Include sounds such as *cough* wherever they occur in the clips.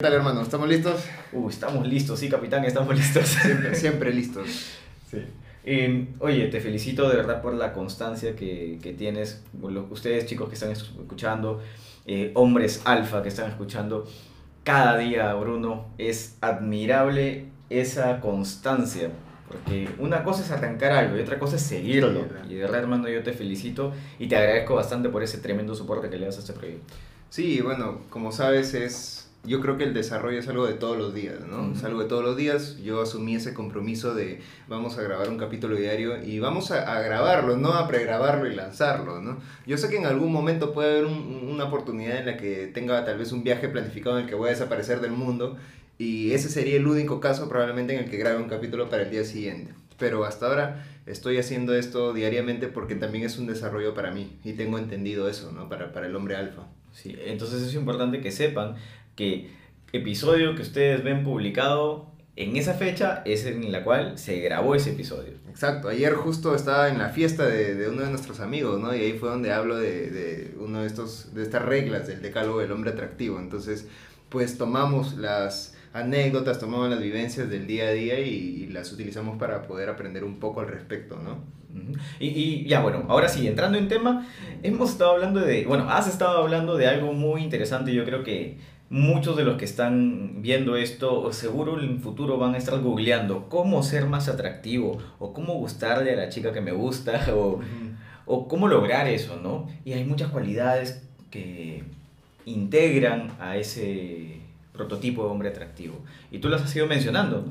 ¿Qué tal, hermano? ¿Estamos listos? Uh, estamos listos, sí, capitán, estamos listos. Siempre, *laughs* siempre listos. Sí. Eh, oye, te felicito de verdad por la constancia que, que tienes. Los- Ustedes, chicos que están escuchando, eh, hombres alfa que están escuchando, cada día, Bruno, es admirable esa constancia. Porque una cosa es arrancar algo y otra cosa es seguirlo. Y de verdad, hermano, yo te felicito y te agradezco bastante por ese tremendo soporte que le das a este proyecto. Sí, bueno, como sabes, es. Yo creo que el desarrollo es algo de todos los días, ¿no? Es Ujú. algo de todos los días. Yo asumí ese compromiso de vamos a grabar un capítulo diario y vamos a, a grabarlo, no a pregrabarlo y lanzarlo, ¿no? Yo sé que en algún momento puede haber un- una oportunidad en la que tenga tal vez un viaje planificado en el que voy a desaparecer del mundo y ese sería el único caso probablemente en el que grabe un capítulo para el día siguiente. Pero hasta ahora estoy haciendo esto diariamente porque también es un desarrollo para mí y tengo entendido eso, ¿no? Para, para el hombre alfa. Sí, entonces es importante que sepan que episodio que ustedes ven publicado en esa fecha es en la cual se grabó ese episodio. Exacto, ayer justo estaba en la fiesta de, de uno de nuestros amigos, ¿no? Y ahí fue donde hablo de, de uno de estos, de estas reglas del decálogo del hombre atractivo. Entonces, pues tomamos las anécdotas, tomamos las vivencias del día a día y, y las utilizamos para poder aprender un poco al respecto, ¿no? Y, y ya bueno, ahora sí, entrando en tema, hemos estado hablando de, bueno, has estado hablando de algo muy interesante, yo creo que muchos de los que están viendo esto seguro en el futuro van a estar googleando cómo ser más atractivo o cómo gustarle a la chica que me gusta *laughs* o, o cómo lograr eso, ¿no? Y hay muchas cualidades que integran a ese prototipo de hombre atractivo. Y tú las has ido mencionando.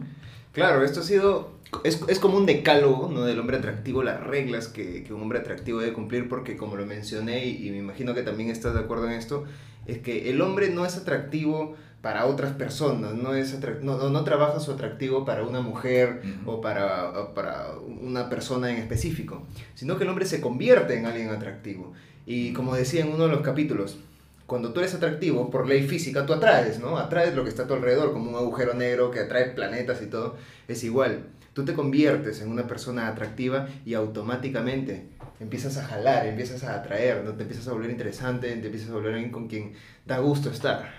Claro, esto ha sido, es, es como un decálogo ¿no? del hombre atractivo, las reglas que, que un hombre atractivo debe cumplir, porque como lo mencioné y, y me imagino que también estás de acuerdo en esto, es que el hombre no es atractivo para otras personas, no, es no, no, no trabaja su atractivo para una mujer o para, o para una persona en específico, sino que el hombre se convierte en alguien atractivo. Y como decía en uno de los capítulos, cuando tú eres atractivo, por ley física, tú atraes, ¿no? Atraes lo que está a tu alrededor, como un agujero negro que atrae planetas y todo. Es igual. Tú te conviertes en una persona atractiva y automáticamente empiezas a jalar, empiezas a atraer, ¿no? Te empiezas a volver interesante, te empiezas a volver alguien con quien da gusto estar,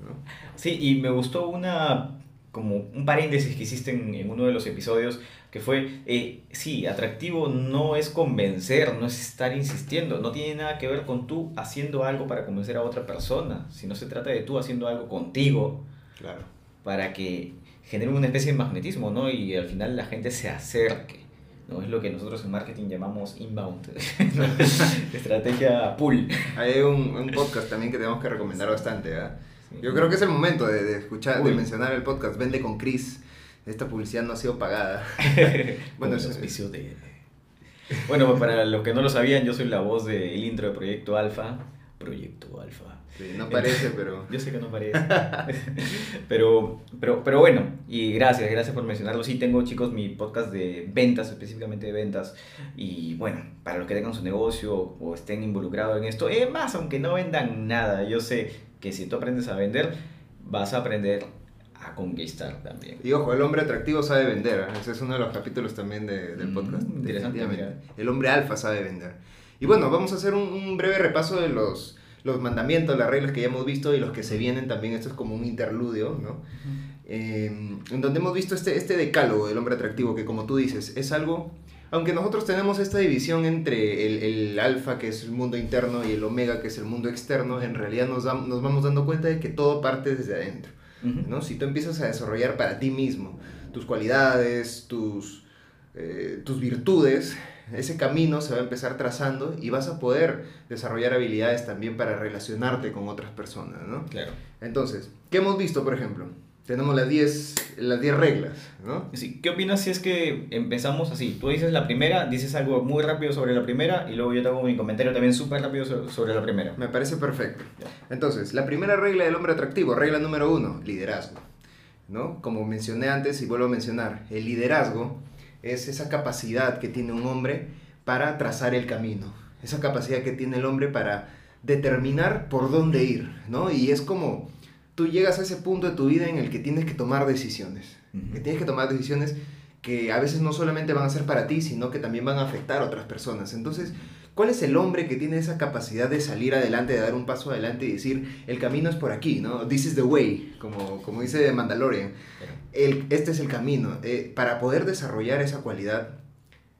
¿no? Sí, y me gustó una como un paréntesis que hiciste en, en uno de los episodios que fue, eh, sí, atractivo no es convencer, no es estar insistiendo, no tiene nada que ver con tú haciendo algo para convencer a otra persona, sino se trata de tú haciendo algo contigo Claro. para que genere una especie de magnetismo, ¿no? Y al final la gente se acerque, ¿no? Es lo que nosotros en marketing llamamos inbound, *laughs* *laughs* estrategia pull. Hay un, un podcast también que tenemos que recomendar bastante, ¿verdad? Sí. Yo creo que es el momento de, de escuchar, de mencionar el podcast Vende con Chris. Esta publicidad no ha sido pagada. *laughs* bueno, es- auspicio de... Bueno, pues para los que no lo sabían, yo soy la voz del intro de Proyecto Alfa. Proyecto Alfa. Sí, no parece, pero... *laughs* Yo sé que no parece. *laughs* pero, pero, pero bueno, y gracias, gracias por mencionarlo. Sí, tengo, chicos, mi podcast de ventas, específicamente de ventas. Y bueno, para los que tengan su negocio o estén involucrados en esto, es más, aunque no vendan nada, yo sé que si tú aprendes a vender, vas a aprender a conquistar también. Y ojo, el hombre atractivo sabe vender. ¿eh? Ese es uno de los capítulos también de- del Mm, podcast. interesante, definitivamente. El hombre alfa sabe vender. Y bueno, vamos a hacer un, un breve repaso de los, los mandamientos, las reglas que ya hemos visto y los que se vienen también. Esto es como un interludio, ¿no? Eh, en donde hemos visto este, este decálogo del hombre atractivo, que como tú dices, es algo, aunque nosotros tenemos esta división entre el, el alfa, que es el mundo interno, y el omega, que es el mundo externo, en realidad nos, dam- nos vamos dando cuenta de que todo parte desde adentro. ¿no? Si tú empiezas a desarrollar para ti mismo tus cualidades, tus, eh, tus virtudes, ese camino se va a empezar trazando y vas a poder desarrollar habilidades también para relacionarte con otras personas, ¿no? Claro. Entonces, ¿qué hemos visto, por ejemplo? Tenemos las 10 las 10 reglas, ¿no? Sí, ¿Qué opinas si es que empezamos así? Tú dices la primera, dices algo muy rápido sobre la primera y luego yo te hago mi comentario también súper rápido so- sobre la primera. Me parece perfecto. Entonces, la primera regla del hombre atractivo, regla número uno, liderazgo. ¿no? Como mencioné antes y vuelvo a mencionar, el liderazgo es esa capacidad que tiene un hombre para trazar el camino, esa capacidad que tiene el hombre para determinar por dónde ir, ¿no? Y es como tú llegas a ese punto de tu vida en el que tienes que tomar decisiones, que tienes que tomar decisiones que a veces no solamente van a ser para ti, sino que también van a afectar a otras personas. Entonces, ¿Cuál es el hombre que tiene esa capacidad de salir adelante, de dar un paso adelante y decir, el camino es por aquí, ¿no? This is the way, como, como dice Mandalorian. El, este es el camino. Eh, para poder desarrollar esa cualidad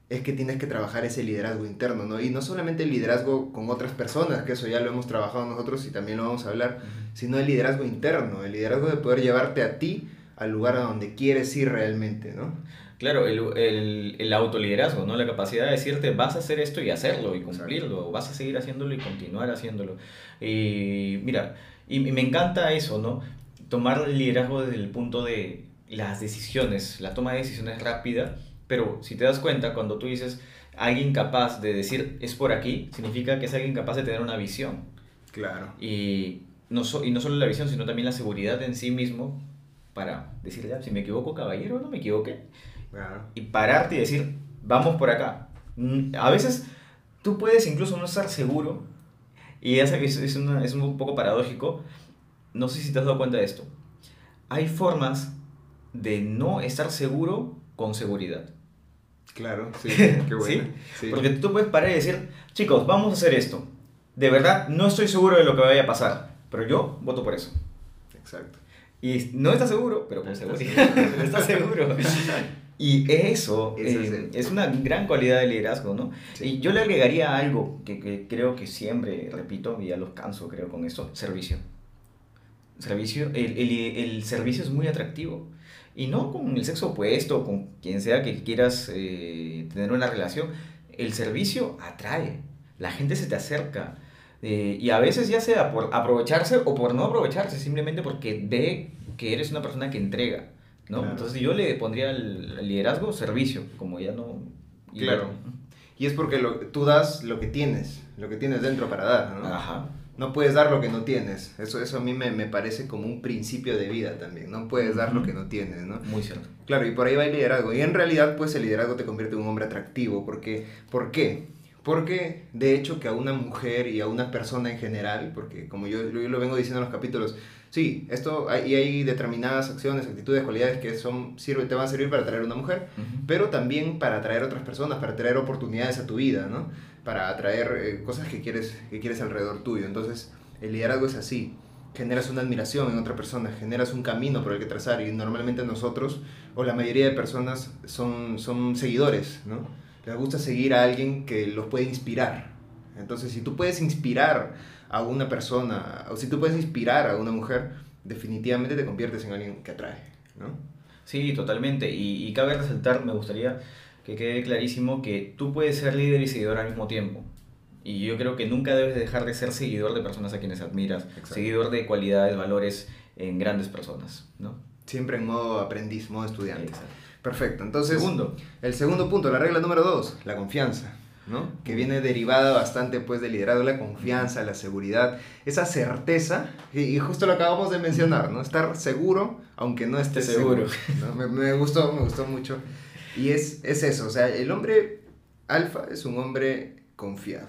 es que tienes que trabajar ese liderazgo interno, ¿no? Y no solamente el liderazgo con otras personas, que eso ya lo hemos trabajado nosotros y también lo vamos a hablar, sino el liderazgo interno, el liderazgo de poder llevarte a ti al lugar a donde quieres ir realmente, ¿no? Claro, el, el, el, autoliderazgo, ¿no? La capacidad de decirte, vas a hacer esto y hacerlo y cumplirlo, vas a seguir haciéndolo y continuar haciéndolo. Y mira, y, me encanta eso, ¿no? Tomar el liderazgo desde el punto de las decisiones, la toma de decisiones rápida, pero si te das cuenta, cuando tú dices alguien capaz de decir es por aquí, significa que es alguien capaz de tener una visión. Claro. Y no, y no solo la visión, sino también la seguridad en sí mismo para decirle, si me equivoco, caballero, no me equivoqué. Y pararte y decir, vamos por acá. Mm, a veces tú puedes incluso no estar seguro, y es, es, es un poco paradójico, no sé si te has dado cuenta de esto. Hay formas de no estar seguro con seguridad. Claro, sí, *laughs* qué bueno. ¿Sí? Porque tú puedes parar y decir, chicos, vamos a hacer esto. De verdad, no estoy seguro de lo que vaya a pasar, pero yo voto por eso. Exacto. Y no está seguro, pero con seguridad. *laughs* está seguro. Y eso eh, es, una gran cualidad de liderazgo, ¿no? Y yo le agregaría algo que, que, creo que siempre repito, y ya los canso creo con esto, servicio. Servicio, el, el, el servicio es muy atractivo. Y no con el sexo opuesto, con quien sea que quieras eh, tener una relación. El servicio atrae. La gente se te acerca. Eh, y a veces ya sea por aprovecharse o por no aprovecharse, simplemente porque ve que eres una persona que entrega. ¿no? Entonces yo le pondría el, liderazgo servicio, como ya no... claro. Y es porque lo, tú das lo que tienes, lo que tienes dentro para dar, ¿no? Ajá. No puedes dar lo que no tienes. Eso, eso a mí me, me parece como un principio de vida también. No puedes dar lo que no tienes, ¿no? Muy cierto. Claro, y por ahí va el liderazgo. Y en realidad, pues el liderazgo te convierte en un hombre atractivo. Porque, ¿Por qué? Porque de hecho que a una mujer y a una persona en general, porque como yo, yo lo vengo diciendo en los capítulos, sí, esto hay, y hay determinadas acciones, actitudes, cualidades que son, sirve, te van a servir para atraer a una mujer, pero también para atraer a otras personas, para traer oportunidades a tu vida, ¿no? Para atraer eh, cosas que quieres, que quieres alrededor tuyo. Entonces, el liderazgo es así. Generas una admiración en otra persona, generas un camino por el que trazar y normalmente nosotros, o la mayoría de personas, son, son seguidores, ¿no? Les gusta seguir a alguien que los puede inspirar. Entonces, si tú puedes inspirar a una persona, o si tú puedes inspirar a una mujer, definitivamente te conviertes en alguien que atrae, ¿no? Sí, totalmente. Y, y cabe resaltar, me gustaría que quede clarísimo que tú puedes ser líder y seguidor al mismo tiempo. Y yo creo que nunca debes dejar de ser seguidor de personas a quienes admiras, seguidor de cualidades, valores en grandes personas, ¿no? Siempre en modo aprendiz, modo estudiante. Perfecto. Entonces, segundo. el segundo punto, la regla número dos, la confianza. ¿no? que viene derivada bastante pues del liderazgo, la confianza, la seguridad, esa certeza, y, justo lo acabamos de mencionar, ¿no? estar seguro aunque no esté seguro. Me, me, gustó, me gustó mucho. Y es, es eso, o sea, el hombre alfa es un hombre confiado,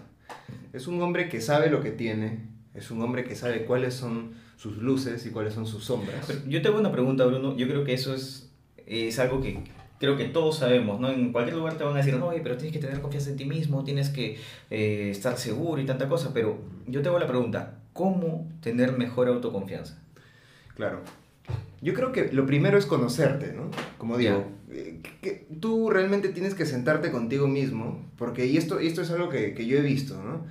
es un hombre que sabe lo que tiene, es un hombre que sabe cuáles son sus luces y cuáles son sus sombras. yo te hago una pregunta, Bruno, yo creo que eso es, es algo que creo que todos sabemos, ¿no? En cualquier lugar te van a decir, no, pero tienes que tener confianza en ti mismo, tienes que eh, estar seguro y tanta cosa, pero yo te hago la pregunta, ¿cómo tener mejor autoconfianza? Claro. Yo creo que lo primero es conocerte, ¿no? Como digo, que, tú realmente tienes que sentarte contigo mismo, porque y esto, esto es algo que, que yo he visto, ¿no?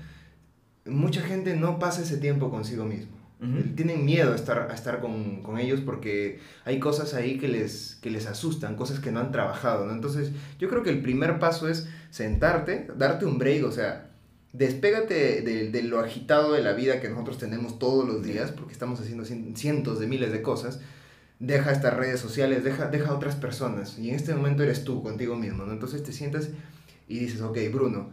Mucha gente no pasa ese tiempo consigo mismo. Tienen miedo a estar, a estar con, con, ellos porque hay cosas ahí que les, que les asustan, cosas que no han trabajado, ¿no? Entonces, yo creo que el primer paso es sentarte, darte un break, o sea, despégate de, de, lo agitado de la vida que nosotros tenemos todos los días, porque estamos haciendo cientos de miles de cosas. Deja estas redes sociales, deja, deja a otras personas. Y en este momento eres tú contigo mismo, ¿no? Entonces te sientas y dices, ok, Bruno,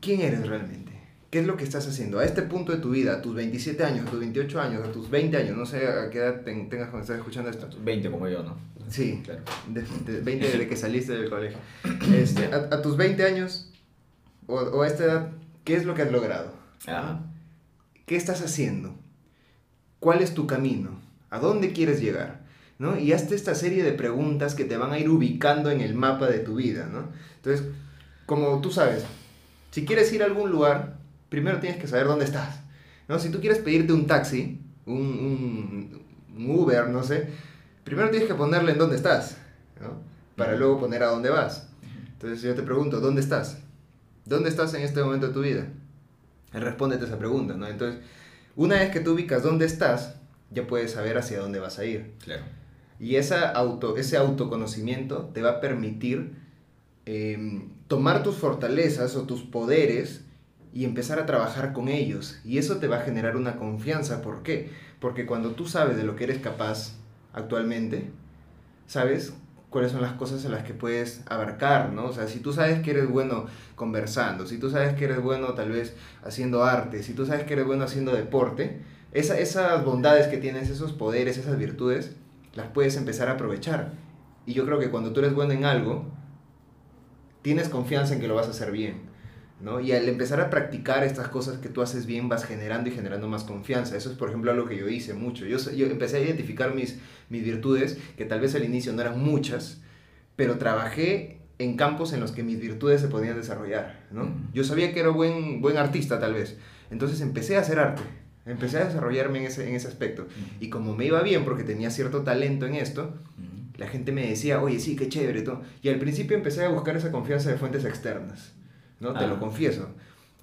¿quién eres realmente? ¿Qué es lo que estás haciendo? A este punto de tu vida, a tus 27 años, a tus 28 años, a tus 20 años, no sé a qué edad tengas cuando estás escuchando esto. 20 como yo, ¿no? Sí, claro. De, 20 desde que saliste del colegio. *coughs* Este, a, tus 20 años o, o, a esta edad, ¿qué es lo que has logrado? ¿Qué estás haciendo? ¿Cuál es tu camino? ¿A dónde quieres llegar? ¿No? Y hazte esta serie de preguntas que te van a ir ubicando en el mapa de tu vida, ¿no? Entonces, como tú sabes, Si quieres ir a algún lugar, primero tienes que saber dónde estás. ¿no? Si tú quieres pedirte un taxi, un, un, un Uber, no sé, primero tienes que ponerle en dónde estás, ¿no? para luego poner a dónde vas. Entonces yo te pregunto, ¿dónde estás? ¿Dónde estás en este momento de tu vida? Respóndete esa pregunta, ¿no? Entonces, una vez que tú ubicas dónde estás, ya puedes saber hacia dónde vas a ir. Claro. Y esa auto, ese autoconocimiento te va a permitir em, tomar tus fortalezas o tus poderes y empezar a trabajar con ellos. Y eso te va a generar una confianza. ¿Por qué? Porque cuando tú sabes de lo que eres capaz actualmente, sabes cuáles son las cosas en las que puedes abarcar, ¿no? O sea, si tú sabes que eres bueno conversando, si tú sabes que eres bueno tal vez haciendo arte, si tú sabes que eres bueno haciendo deporte, esa, esas bondades que tienes, esos poderes, esas virtudes, las puedes empezar a aprovechar. Y yo creo que cuando tú eres bueno en algo, tienes confianza en que lo vas a hacer bien. ¿no? Y al empezar a practicar estas cosas que tú haces bien, vas generando y generando más confianza. Eso es, por ejemplo, algo que yo hice mucho. Yo, yo empecé a identificar mis, mis virtudes, que tal vez al inicio no eran muchas, pero trabajé en campos en los que mis virtudes se podían desarrollar, ¿no? Yo sabía que era buen, buen artista, tal vez. Entonces empecé a hacer arte. Empecé a desarrollarme en ese, en ese aspecto. Y como me iba bien porque tenía cierto talento en esto, la gente me decía, oye, sí, qué chévere. Todo. Y al principio empecé a buscar esa confianza de fuentes externas. ¿no? Te lo ah. confieso.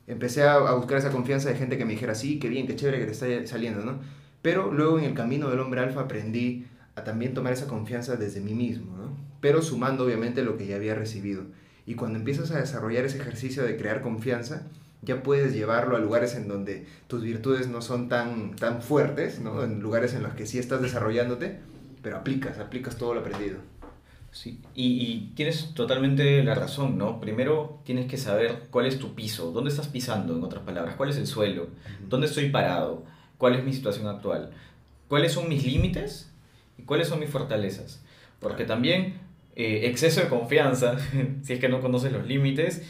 Empecé a, a, buscar esa confianza de gente que me dijera, sí, qué bien, qué chévere que te está saliendo, ¿no? Pero luego en el camino del hombre alfa aprendí a también tomar esa confianza desde mí mismo, ¿no? Pero sumando obviamente lo que ya había recibido. Y cuando empiezas a desarrollar ese ejercicio de crear confianza, ya puedes llevarlo a lugares en donde tus virtudes no son tan, tan fuertes, ¿no? En lugares en los que sí estás desarrollándote, pero aplicas, aplicas todo lo aprendido. Sí, y, tienes totalmente la razón, ¿no? Primero tienes que saber cuál es tu piso, dónde estás pisando, en otras palabras, cuál es el suelo, dónde estoy parado, cuál es mi situación actual, cuáles son mis límites y cuáles son mis fortalezas. Porque también eh, exceso de confianza, *laughs* si es que no conoces los límites,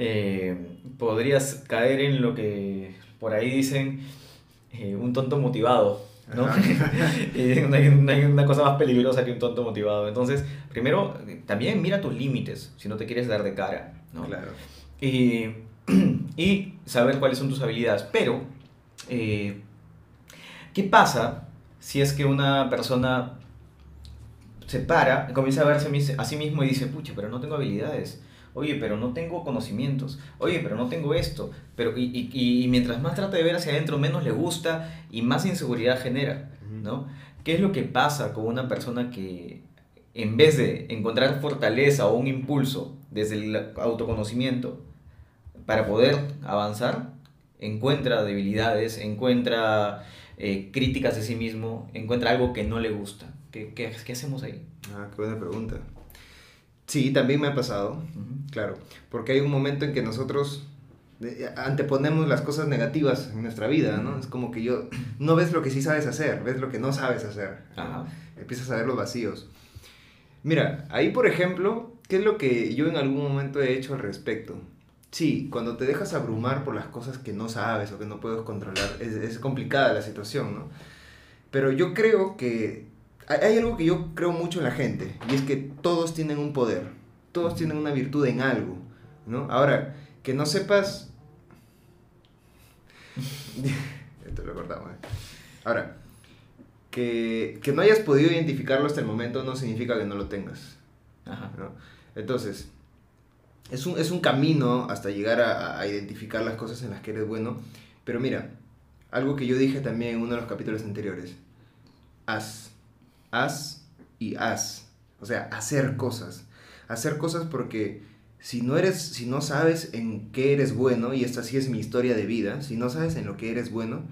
eh, podrías caer en lo que por ahí dicen eh, un tonto motivado, ¿no? *laughs* y no hay, una cosa más peligrosa que un tonto motivado. Entonces, primero, también mira tus límites, si no te quieres dar de cara, ¿no? Claro. Y, *clears throat* y saber cuáles son tus habilidades. Pero, eh, ¿qué pasa si es que una persona se para, comienza a verse a sí mismo y dice, pucha, pero no tengo habilidades? Oye, pero no tengo conocimientos, oye, pero no tengo esto, pero y, y, mientras más trata de ver hacia adentro, menos le gusta y más inseguridad genera, ¿no? ¿Qué es lo que pasa con una persona que en vez de encontrar fortaleza o un impulso desde el autoconocimiento para poder avanzar, encuentra debilidades, encuentra eh, críticas de sí mismo, encuentra algo que no le gusta? ¿Qué, qué, qué hacemos ahí? Ah, qué buena pregunta. Sí, también me ha pasado, claro, porque hay un momento en que nosotros eh, anteponemos las cosas negativas en nuestra vida, ¿no? Es como que yo, no ves lo que sí sabes hacer, ves lo que no sabes hacer. Empiezas a ver los vacíos. Mira, ahí por ejemplo, ¿qué es lo que yo en algún momento he hecho al respecto? Sí, cuando te dejas abrumar por las cosas que no sabes o que no puedes controlar, es, es complicada la situación, ¿no? Pero yo creo que hay algo que yo creo mucho en la gente, y es que todos tienen un poder, todos tienen una virtud en algo, ¿no? Ahora, que no sepas... *laughs* Esto lo cortamos. ¿eh? Ahora, que, que, no hayas podido identificarlo hasta el momento no significa que no lo tengas. Ajá. ¿no? Entonces, es un, es un camino hasta llegar a, a, identificar las cosas en las que eres bueno. Pero mira, algo que yo dije también en uno de los capítulos anteriores. Haz haz y haz. O sea, hacer cosas. Hacer cosas porque si no eres, si no sabes en qué eres bueno, y esta sí es mi historia de vida, si no sabes en lo que eres bueno,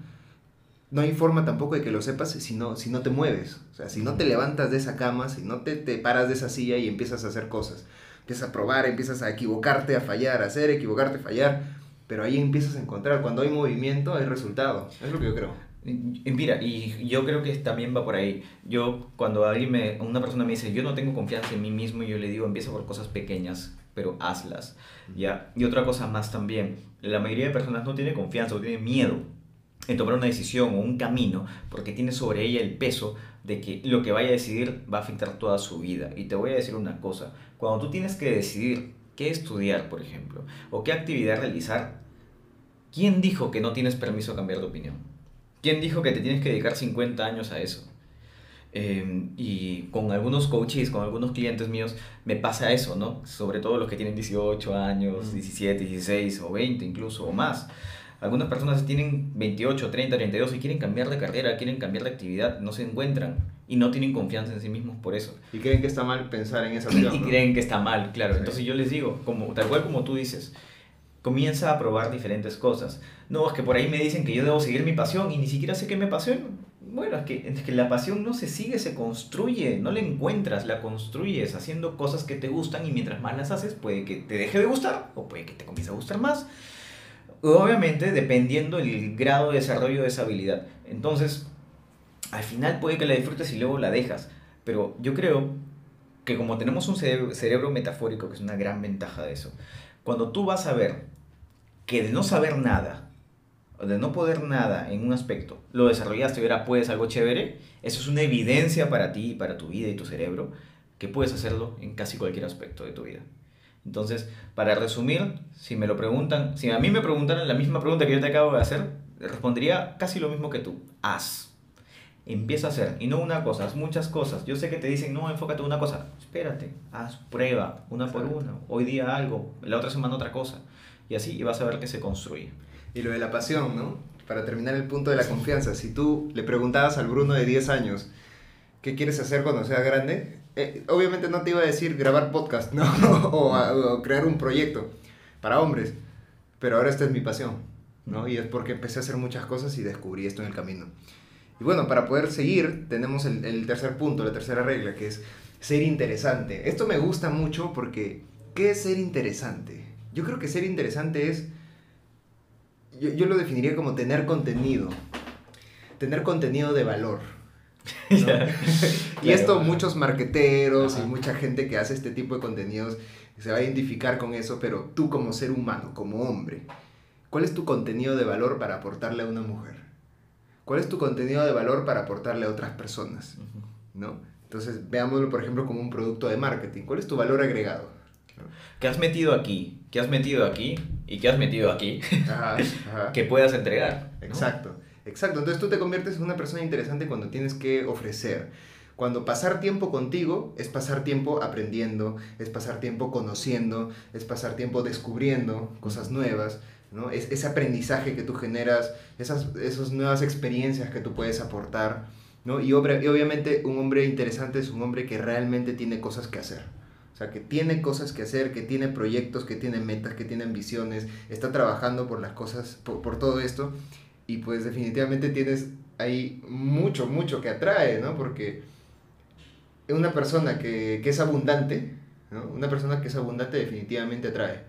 no hay forma tampoco de que lo sepas si no, si no te mueves. O sea, si no te levantas de esa cama, si no te, te paras de esa silla y empiezas a hacer cosas. Empiezas a probar, empiezas a equivocarte, a fallar, a hacer, equivocarte, fallar. Pero ahí empiezas a encontrar, cuando hay movimiento hay resultado. Es lo que yo creo. Mira, y yo creo que también va por ahí. Yo, cuando alguien me, una persona me dice, yo no tengo confianza en mí mismo, yo le digo, empieza por cosas pequeñas, pero hazlas. ¿ya? Y otra cosa más también, la mayoría de personas no tiene confianza o tiene miedo en tomar una decisión o un camino porque tiene sobre ella el peso de que lo que vaya a decidir va a afectar toda su vida. Y te voy a decir una cosa, cuando tú tienes que decidir qué estudiar, por ejemplo, o qué actividad realizar, ¿quién dijo que no tienes permiso a cambiar de opinión? ¿Quién dijo que te tienes que dedicar 50 años a eso? Em, y con algunos coaches, con algunos clientes míos, me pasa eso, ¿no? Sobre todo los que tienen 18 años, 17, 16 o 20 incluso, o más. Algunas personas tienen 28, 30, 32 y quieren cambiar de carrera, quieren cambiar de actividad, no se encuentran y no tienen confianza en sí mismos por eso. Y creen que está mal pensar en esa opción. y creen que está mal, claro. Entonces yo les digo, como, tal cual como tú dices, comienza a probar diferentes cosas. No, es que por ahí me dicen que yo debo seguir mi pasión y ni siquiera sé qué me apasiona. Bueno, es que, es que la pasión no se sigue, se construye, no la encuentras, la construyes haciendo cosas que te gustan y mientras más las haces puede que te deje de gustar o puede que te comience a gustar más obviamente dependiendo el grado de desarrollo de esa habilidad. Entonces, al final puede que la disfrutes y luego la dejas. Pero yo creo que como tenemos un cerebro, metafórico, que es una gran ventaja de eso, cuando tú vas a ver que de no saber nada, o de no poder nada en un aspecto, lo desarrollaste y ahora puedes algo chévere, eso es una evidencia para ti, para tu vida y tu cerebro, que puedes hacerlo en casi cualquier aspecto de tu vida. Entonces, para resumir, si me lo preguntan, si a mí me preguntaran la misma pregunta que yo te acabo de hacer, respondería casi lo mismo que tú. Haz. Empieza a hacer. Y no una cosa, haz muchas cosas. Yo sé que te dicen, no, enfócate en una cosa. Espérate, haz prueba, una por una. Hoy día algo, la otra semana otra cosa. Y así y a ver que se construye. Y lo de la pasión, ¿no? Para terminar el punto de la confianza. Si tú le preguntabas al Bruno de 10 años, ¿qué quieres hacer cuando seas grande? Eh, obviamente no te iba a decir grabar podcast, ¿no? *laughs* o, crear un proyecto para hombres, pero ahora esta es mi pasión, ¿no? Y es porque empecé a hacer muchas cosas y descubrí esto en el camino. Y bueno, para poder seguir, tenemos el, el tercer punto, la tercera regla, que es ser interesante. Esto me gusta mucho porque, ¿qué es ser interesante? Yo creo que ser interesante es, yo, yo lo definiría como tener contenido, tener contenido de valor *laughs* *laughs* y esto muchos marqueteros y mucha gente que hace este tipo de contenidos se va a identificar con eso, pero tú como ser humano, como hombre, ¿cuál es tu contenido de valor para aportarle a una mujer? ¿Cuál es tu contenido de valor para aportarle a otras personas? ¿No? Entonces, veámoslo, por ejemplo, como un producto de marketing. ¿Cuál es tu valor agregado? ¿Qué has metido aquí? ¿Qué has metido aquí? ¿Y qué has metido aquí? *laughs* que puedas entregar. Exacto. Exacto, entonces tú te conviertes en una persona interesante cuando tienes que ofrecer. Cuando pasar tiempo contigo es pasar tiempo aprendiendo, es pasar tiempo conociendo, es pasar tiempo descubriendo cosas nuevas, ¿no? Es, ese aprendizaje que tú generas, esas, esas nuevas experiencias que tú puedes aportar, ¿no? Y, y obviamente un hombre interesante es un hombre que realmente tiene cosas que hacer. O sea, que tiene cosas que hacer, que tiene proyectos, que tiene metas, que tiene ambiciones, está trabajando por las cosas, por, por todo esto y pues definitivamente tienes ahí mucho, mucho que atrae, ¿no? Porque una persona que, que es abundante, ¿no? Una persona que es abundante definitivamente atrae.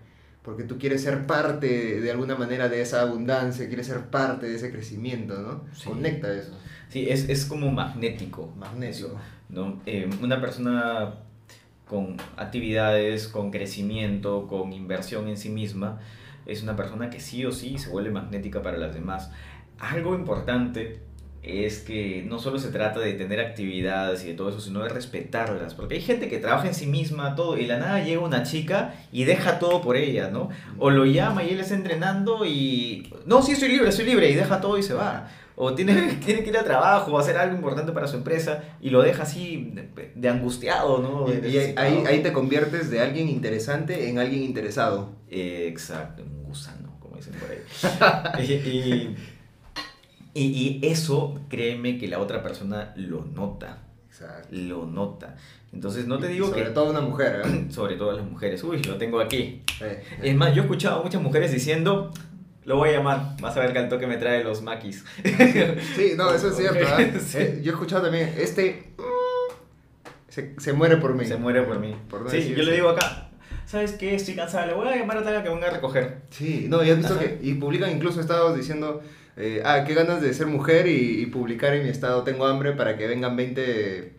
Porque tú quieres ser parte de alguna manera de esa abundancia, quieres ser parte de ese crecimiento, ¿no? Conecta eso. Sí, es, es como magnético. Magnesio. ¿no? Eh, una persona con actividades, con crecimiento, con inversión en sí misma, es una persona que sí o sí se vuelve magnética para las demás. Algo importante es que no solo se trata de tener actividades y de todo eso, sino de respetarlas, porque hay gente que trabaja en sí misma, todo, y la nada llega una chica y deja todo por ella, ¿no? O lo llama y él está entrenando y, no, sí, estoy libre, estoy libre, y deja todo y se va. O tiene, *laughs* tiene que ir a trabajo o hacer algo importante para su empresa y lo deja así de, angustiado, ¿no? y, ahí, ahí, te conviertes de alguien interesante en alguien interesado. exacto, un gusano, como dicen por ahí. *laughs* y y, eso, créeme que la otra persona lo nota. Exacto. Lo nota. Entonces no te digo sobre que... Sobre todo una mujer, ¿eh? *clears throat* sobre todo las mujeres. Uy, lo tengo aquí. Es más, yo he escuchado a muchas mujeres diciendo, lo voy a llamar, vas a ver que al toque me trae los maquis. *laughs* Sí, no, eso es cierto. ¿eh? *laughs* Eh, yo he escuchado también, este... Se, se, muere por mí. Se muere por mí. sí, yo le digo acá, ¿sabes qué? Estoy cansada, le voy a llamar a tal que venga a recoger. Sí, no, y has visto que... Y publican incluso estados diciendo eh, ah, qué ganas de ser mujer y, publicar en mi estado, tengo hambre para que vengan 20...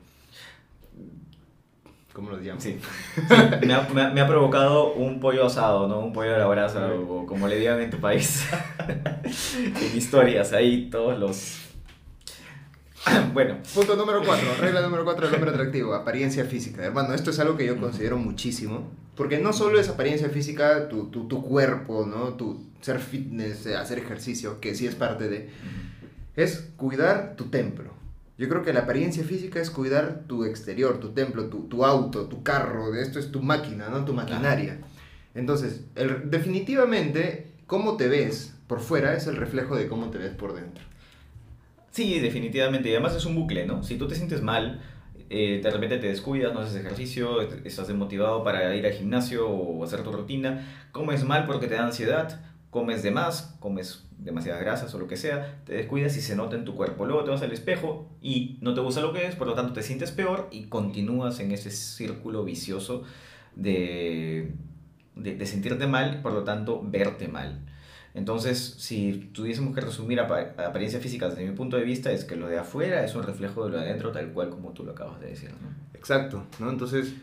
¿Cómo los llamo? Sí. *laughs* me, ha, me, ha, provocado un pollo asado, ¿no? Un pollo a la brasa, o como le digan en tu país. *laughs* en historias, ahí todos los... *clears throat* bueno. Punto número 4, regla número 4 del hombre atractivo, apariencia física. Hermano, esto es algo que yo considero muchísimo, porque no solo es apariencia física, tu, tu, tu cuerpo, ¿no? Tu ser fitness, hacer ejercicio, que sí es parte de... Es cuidar tu templo. Yo creo que la apariencia física es cuidar tu exterior, tu templo, tu, tu auto, tu carro, esto es tu máquina, ¿no? Tu maquinaria. Entonces, el, definitivamente, cómo te ves por fuera es el reflejo de cómo te ves por dentro. Sí, definitivamente. Y además es un bucle, ¿no? Si tú te sientes mal, eh, de repente te descuidas, no haces ejercicio, estás desmotivado para ir al gimnasio o hacer tu rutina, comes mal porque te da ansiedad, comes de más, comes demasiadas grasas o lo que sea, te descuidas y se nota en tu cuerpo. Luego te vas al espejo y no te gusta lo que es, por lo tanto te sientes peor y continúas en ese círculo vicioso de, de, de sentirte mal, por lo tanto verte mal. Entonces, si tuviésemos que resumir apariencia física desde mi punto de vista, es que lo de afuera es un reflejo de lo de adentro, tal cual como tú lo acabas de decir. ¿no? Exacto, ¿no? Entonces,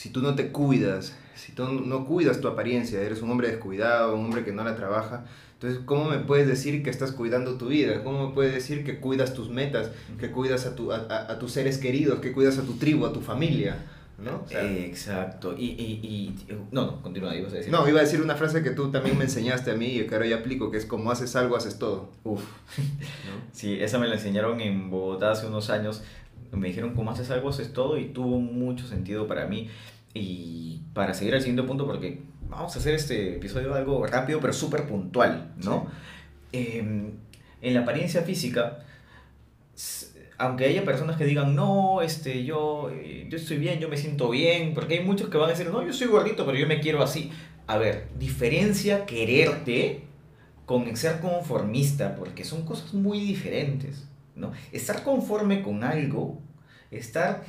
si tú no te cuidas, si tú no cuidas tu apariencia, eres un hombre descuidado, un hombre que no la trabaja, entonces, ¿cómo me puedes decir que estás cuidando tu vida? ¿Cómo me puedes decir que cuidas tus metas, que cuidas a, tu, a, a tus seres queridos, que cuidas a tu tribu, a tu familia? ¿no? Exacto. Y, y, y, no, no, continúa, ibas a decir. No, iba a decir una frase que tú también me enseñaste a mí y que ahora ya aplico, que es como haces algo, haces todo. Uf. *laughs* Sí, esa me la enseñaron en Bogotá hace unos años. Me dijeron, como haces algo, haces todo y tuvo mucho sentido para mí. Y para seguir al siguiente punto, porque vamos a hacer este episodio algo rápido, pero súper puntual, ¿no? Eh, en la apariencia física aunque haya personas que digan, no, este, yo, eh, yo estoy bien, yo me siento bien, porque hay muchos que van a decir, no, yo soy gordito, pero yo me quiero así. A ver, diferencia quererte con ser conformista, porque son cosas muy diferentes, ¿no? Estar conforme con algo, estar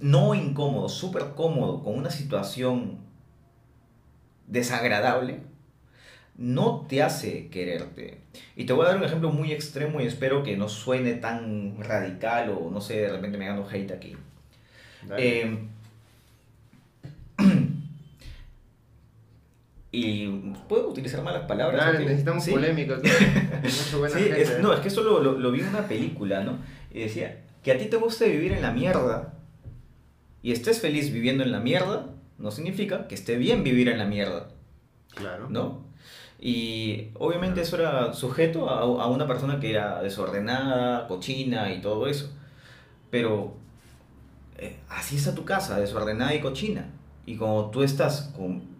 no incómodo, súper cómodo con una situación desagradable, no te hace quererte. Y te voy a dar un ejemplo muy extremo y espero que no suene tan radical o no sé, de repente me gano hate aquí. Eh, y puedo utilizar malas palabras. Dale, necesitamos polémica. *laughs* sí, no, es que eso lo, lo, vi en una película, ¿no? Y decía, que a ti te guste vivir en la mierda y estés feliz viviendo en la mierda, no significa que esté bien vivir en la mierda. Claro. ¿No? Y obviamente eso era sujeto a, a, una persona que era desordenada, cochina y todo eso. Pero eh, así está tu casa, desordenada y cochina. Y como tú estás con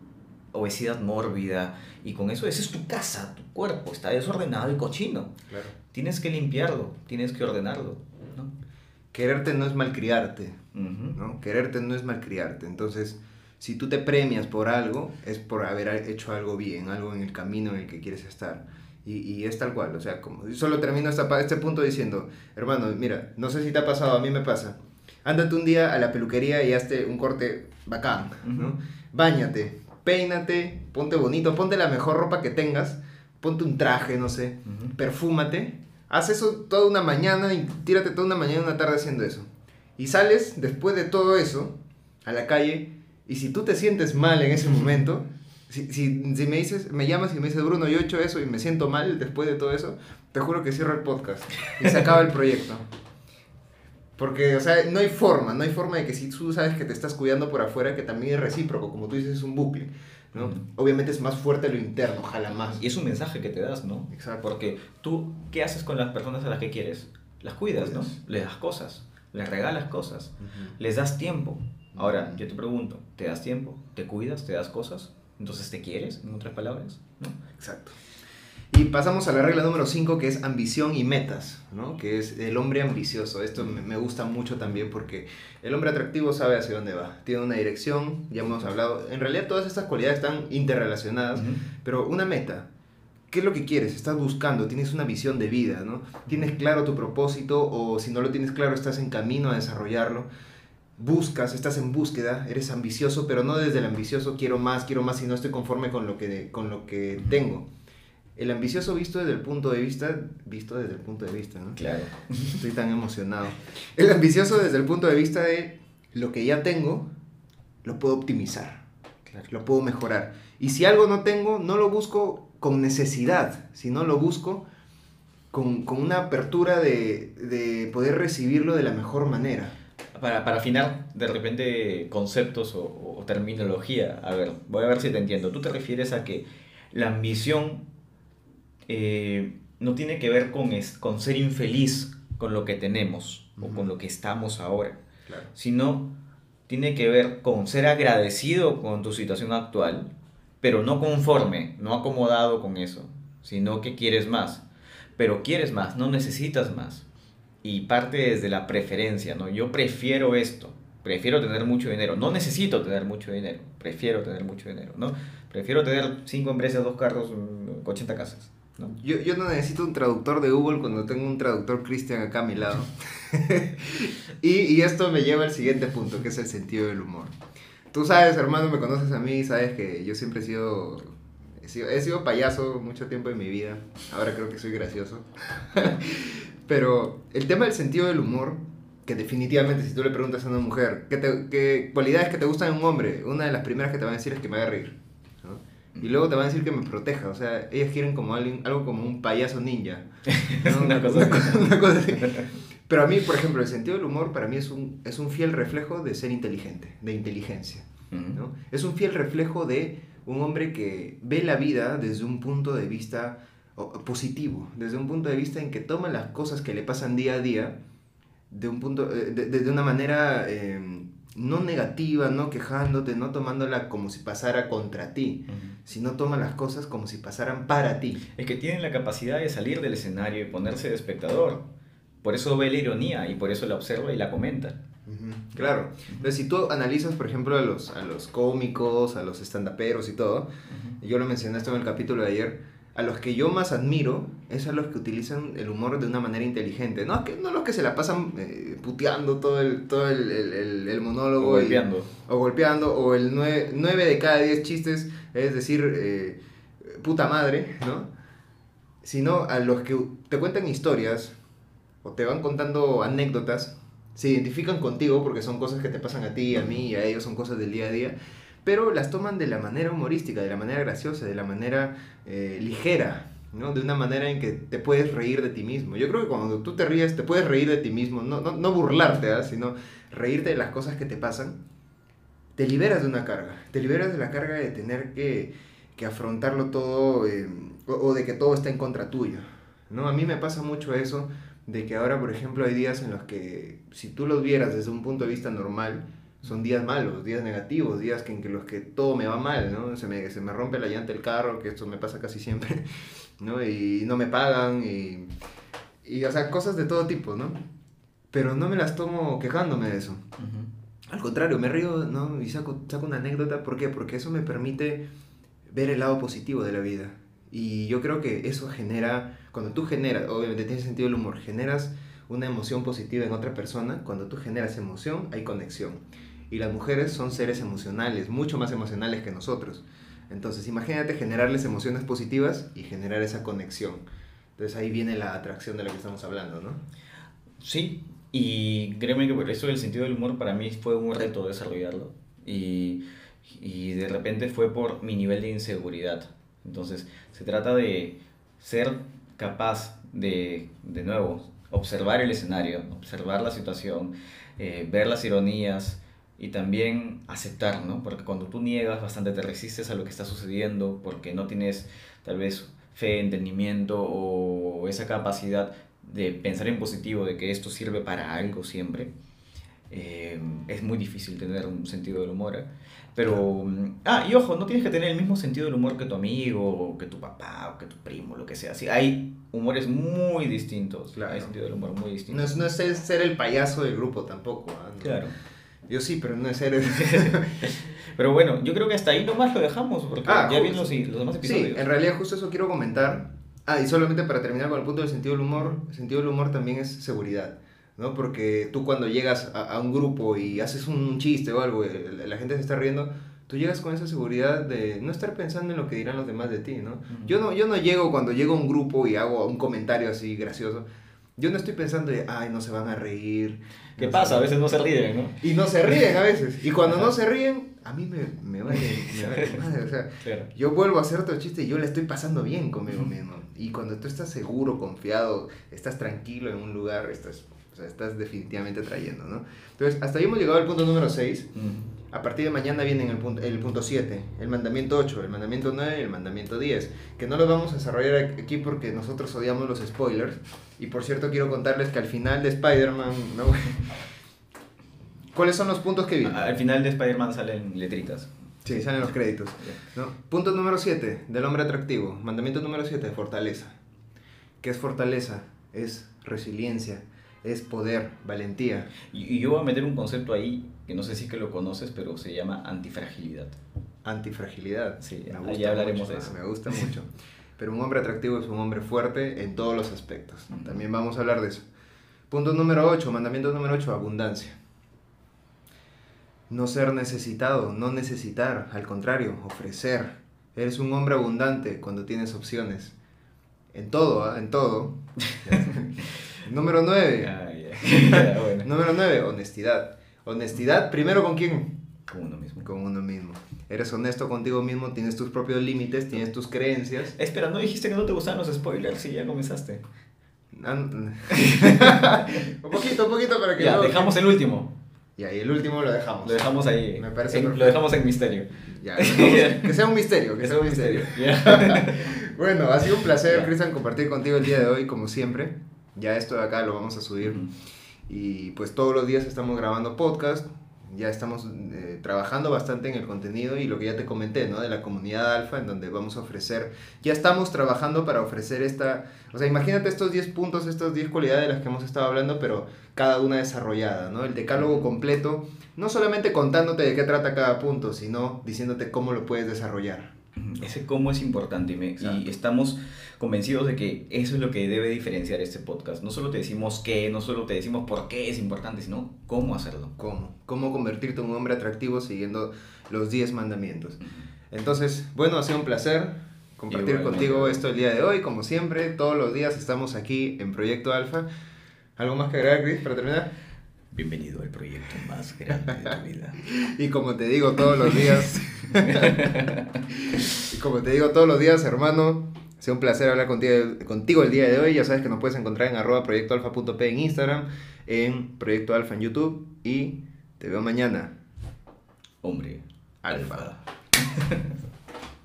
obesidad mórbida y con eso, esa es tu casa, tu cuerpo está desordenado y cochino. Claro. Tienes que limpiarlo, tienes que ordenarlo. ¿no? Quererte no es malcriarte. Uh -huh. ¿no? Quererte no es malcriarte. Entonces si tú te premias por algo, es por haber hecho algo bien, algo en el camino en el que quieres estar. Y, y es tal cual, o sea, como, solo termino hasta este punto diciendo, hermano, mira, no sé si te ha pasado, a mí me pasa. Ándate un día a la peluquería y hazte un corte bacán, ¿no? Uh -huh. Báñate, peínate, ponte bonito, ponte la mejor ropa que tengas, ponte un traje, no sé, uh -huh. perfúmate, haz eso toda una mañana y tírate toda una mañana y una tarde haciendo eso. Y sales después de todo eso a la calle y si tú te sientes mal en ese momento, si, si, si, me dices, me llamas y me dices, Bruno, yo he hecho eso y me siento mal después de todo eso, te juro que cierro el podcast y se acaba el proyecto. Porque, o sea, no hay forma, no hay forma de que si tú sabes que te estás cuidando por afuera, que también es recíproco, como tú dices, es un bucle. ¿no? Obviamente es más fuerte lo interno, ojalá más. Y es un mensaje que te das, ¿no? Exacto. Porque tú, ¿qué haces con las personas a las que quieres? Las cuidas, ¿no? Les das cosas, les regalas cosas, uh -huh. les das tiempo. Ahora, yo te pregunto, ¿te das tiempo? ¿Te cuidas? ¿Te das cosas? Entonces, ¿te quieres? En otras palabras, ¿no? Exacto. Y pasamos a la regla número 5, que es ambición y metas, ¿no? Que es el hombre ambicioso. Esto me gusta mucho también porque el hombre atractivo sabe hacia dónde va. Tiene una dirección, ya hemos hablado. En realidad todas estas cualidades están interrelacionadas, uh -huh. pero una meta. ¿Qué es lo que quieres? Estás buscando, tienes una visión de vida, ¿no? Tienes claro tu propósito o si no lo tienes claro estás en camino a desarrollarlo buscas, estás en búsqueda, eres ambicioso, pero no desde el ambicioso quiero más, quiero más y no estoy conforme con lo que, con lo que tengo. El ambicioso visto desde el punto de vista, visto desde el punto de vista, ¿no? Claro. Estoy tan emocionado. El ambicioso desde el punto de vista de lo que ya tengo, lo puedo optimizar, claro. lo puedo mejorar. Y si algo no tengo, no lo busco con necesidad, sino lo busco con, con una apertura de, de poder recibirlo de la mejor manera. Para, para afinar de repente conceptos o, o terminología, a ver, voy a ver si te entiendo. Tú te refieres a que la ambición eh, no tiene que ver con, es, con ser infeliz con lo que tenemos o con lo que estamos ahora, Claro. sino tiene que ver con ser agradecido con tu situación actual, pero no conforme, no acomodado con eso, sino que quieres más. Pero quieres más, no necesitas más. Y parte desde la preferencia, ¿no? Yo prefiero esto, prefiero tener mucho dinero, no necesito tener mucho dinero, prefiero tener mucho dinero, ¿no? Prefiero tener cinco empresas, dos carros, mm, 80 casas, ¿no? Yo, yo no necesito un traductor de Google cuando tengo un traductor Christian acá a mi lado. *laughs* y, y esto me lleva al siguiente punto, que es el sentido del humor. Tú sabes, hermano, me conoces a mí, sabes que yo siempre he sido, he sido, he sido payaso mucho tiempo en mi vida. Ahora creo que soy gracioso. *laughs* Pero el tema del sentido del humor, que definitivamente si tú le preguntas a una mujer, ¿qué, te- qué cualidades que te gustan en un hombre? Una de las primeras que te van a decir es que me haga reír. Y luego te van a decir que me proteja. O sea, ellas quieren como alguien, algo como un payaso ninja. ¿no? *laughs* Una cosa *laughs* una cosa así. Pero a mí, por ejemplo, el sentido del humor para mí es un, es un fiel reflejo de ser inteligente, de inteligencia. Es un fiel reflejo de un hombre que ve la vida desde un punto de vista positivo, desde un punto de vista en que toma las cosas que le pasan día a día de, un punto, eh, de, de- de una manera eh, no negativa, no quejándote, no tomándola como si pasara contra ti, sino toma las cosas como si pasaran para ti. Es que tienen la capacidad de salir del escenario y ponerse de espectador. Por eso ve la ironía y por eso la observa y la comenta. Claro. Entonces, si tú analizas, por ejemplo, a los, a los cómicos, a los estandaperos y todo, yo lo mencioné esto en el capítulo de ayer, a los que yo más admiro es a los que utilizan el humor de una manera inteligente. No, que, no los que se la pasan eh, puteando todo el, todo el, el- el- O monólogo. y- golpeando. o golpeando, o el 9, de cada 10 chistes, es decir, eh, puta madre, ¿no? Sino a los que te cuentan historias o te van contando anécdotas, se identifican contigo porque son cosas que te pasan a ti, a mí y a ellos, son cosas del día a día, pero las toman de la manera humorística, de la manera graciosa, de la manera eh, ligera, ¿no? De una manera en que te puedes reír de ti mismo. Yo creo que cuando tú te ríes, te puedes reír de ti mismo, no, no, no burlarte, ¿ah? sino reírte de las cosas que te pasan te liberas de una carga, te liberas de la carga de tener que, que afrontarlo todo eh, o, o de que todo está en contra tuyo. ¿no? A mí me pasa mucho eso de que ahora, por ejemplo, hay días en los que si tú los vieras desde un punto de vista normal, son días malos, días negativos, días que, en que los que todo me va mal, ¿no? Se me, se me rompe la llanta del carro, que esto me pasa casi siempre, *laughs* ¿no? Y no me pagan, y, y o sea, cosas de todo tipo, ¿no? Pero no me las tomo quejándome de eso. Ujú. Al contrario, me río ¿no? y saco, saco una anécdota. ¿Por qué? Porque eso me permite ver el lado positivo de la vida. Y yo creo que eso genera, cuando tú generas, obviamente tiene sentido el humor, generas una emoción positiva en otra persona, cuando tú generas emoción hay conexión. Y las mujeres son seres emocionales, mucho más emocionales que nosotros. Entonces imagínate generarles emociones positivas y generar esa conexión. Entonces ahí viene la atracción de la que estamos hablando, ¿no? Sí, y créeme que por eso el sentido del humor para mí fue un reto desarrollarlo. Y, y de repente fue por mi nivel de inseguridad. Entonces, se trata de ser capaz de, de nuevo, observar el escenario, observar la situación, eh, ver las ironías y también aceptar, ¿no? Porque cuando tú niegas bastante, te resistes a lo que está sucediendo, porque no tienes tal vez fe, entendimiento o esa capacidad de pensar en positivo, de que esto sirve para algo siempre, eh, es muy difícil tener un sentido del humor. ¿eh? Pero, mm, ah, y ojo, no tienes que tener el mismo sentido del humor que tu amigo, o que tu papá, o que tu primo, lo que sea. Sí, hay humores muy distintos. Claro. Hay sentido del humor muy No distintos. es, no es ser- el payaso del grupo tampoco. ¿ah? No. Claro. Yo sí, pero no es ser... *laughs* Pero bueno, yo creo que hasta ahí nomás lo dejamos, porque Ah, ya vienen los, los demás Sí, episodios. en realidad justo eso quiero comentar. Ah, y solamente para terminar con el punto del sentido del humor, el sentido del humor también es seguridad, ¿no? Porque tú cuando llegas a, a un grupo y haces un chiste o algo, la, la gente se está riendo, tú llegas con esa seguridad de no estar pensando en lo que dirán los demás de ti, ¿no? Ujú. Yo no, yo no llego cuando llego a un grupo y hago un comentario así gracioso, Yo no estoy pensando de, ay, no se van a reír. ¿Qué no pasa? A veces no se ríen, ¿no? Y no se ríen a veces. Y cuando no se ríen, a mí me, me vale, me vale *laughs* madre. O sea, Claro. yo vuelvo a hacer otro chiste y yo le estoy pasando bien conmigo mismo. Y cuando tú estás seguro, confiado, estás tranquilo en un lugar, estás, o sea, estás definitivamente trayendo, ¿no? Entonces, hasta ahí hemos llegado al punto número 6. Mm. A partir de mañana viene el punto, el punto 7, el mandamiento 8, el mandamiento 9 y el mandamiento 10, que no los vamos a desarrollar aquí porque nosotros odiamos los spoilers. Y por cierto, quiero contarles que al final de Spider-Man, ¿no? *laughs* ¿cuáles son los puntos que vienen? Al final de Spider-Man salen letritas. Sí, salen los créditos. ¿no? Punto número 7, del hombre atractivo. Mandamiento número 7, fortaleza. ¿Qué es fortaleza? Es resiliencia, es poder, valentía. Y, y yo voy a meter un concepto ahí que no sé si es que lo conoces, pero se llama antifragilidad. Antifragilidad. Sí, ahí hablaremos mucho, de eso. Me gusta mucho. *laughs* Pero un hombre atractivo es un hombre fuerte en todos los aspectos. También vamos a hablar de eso. Punto número 8, mandamiento número 8, abundancia. No ser necesitado, no necesitar, al contrario, ofrecer. Eres un hombre abundante cuando tienes opciones. En todo, ¿ah? en todo. *laughs* número 9. Ah, ya. *laughs* Ya, bueno. Número 9, honestidad. Honestidad, primero con quién? Como uno mismo. Con uno mismo. Eres honesto contigo mismo, tienes tus propios límites, tienes tus creencias. Espera, ¿no dijiste que no te gustaban los spoilers y ya comenzaste? Ah, *laughs* un poquito, un poquito para que Ya, no- dejamos el último. Ya, y el último lo dejamos. Lo dejamos ahí. Me parece en- lo dejamos en misterio. Ya, dejamos- *laughs* que sea un misterio, que sea un misterio. Bueno, ha sido un placer. Cristian, compartir contigo el día de hoy, como siempre. Ya esto de acá lo vamos a subir. Y pues todos los días estamos grabando podcast, ya estamos eh, trabajando bastante en el contenido y lo que ya te comenté, ¿no? De la comunidad alfa, en donde vamos a ofrecer, ya estamos trabajando para ofrecer esta, o sea, imagínate estos 10 puntos, estas 10 cualidades de las que hemos estado hablando, pero cada una desarrollada, ¿no? El decálogo completo, no solamente contándote de qué trata cada punto, sino diciéndote cómo lo puedes desarrollar. Ese cómo es importante y, me- Exacto. y estamos convencidos de que eso es lo que debe diferenciar este podcast. No solo te decimos qué, no solo te decimos por qué es importante, sino cómo hacerlo. ¿Cómo? ¿Cómo convertirte en un hombre atractivo siguiendo los 10 mandamientos? Entonces, bueno, ha sido un placer compartir Igualmente. contigo esto el día de hoy. Como siempre, todos los días estamos aquí en Proyecto Alfa. ¿Algo más que agregar, Chris, para terminar? Bienvenido al proyecto más grande de tu vida. *laughs* Y como te digo todos los días, *laughs* y como te digo todos los días, hermano, ha sido un placer hablar contigo, contigo el día de hoy. Ya sabes que nos puedes encontrar en arroba proyectoalfa.p en Instagram, en Proyecto Alfa en YouTube y te veo mañana. Hombre. Alfa. alfa. *laughs*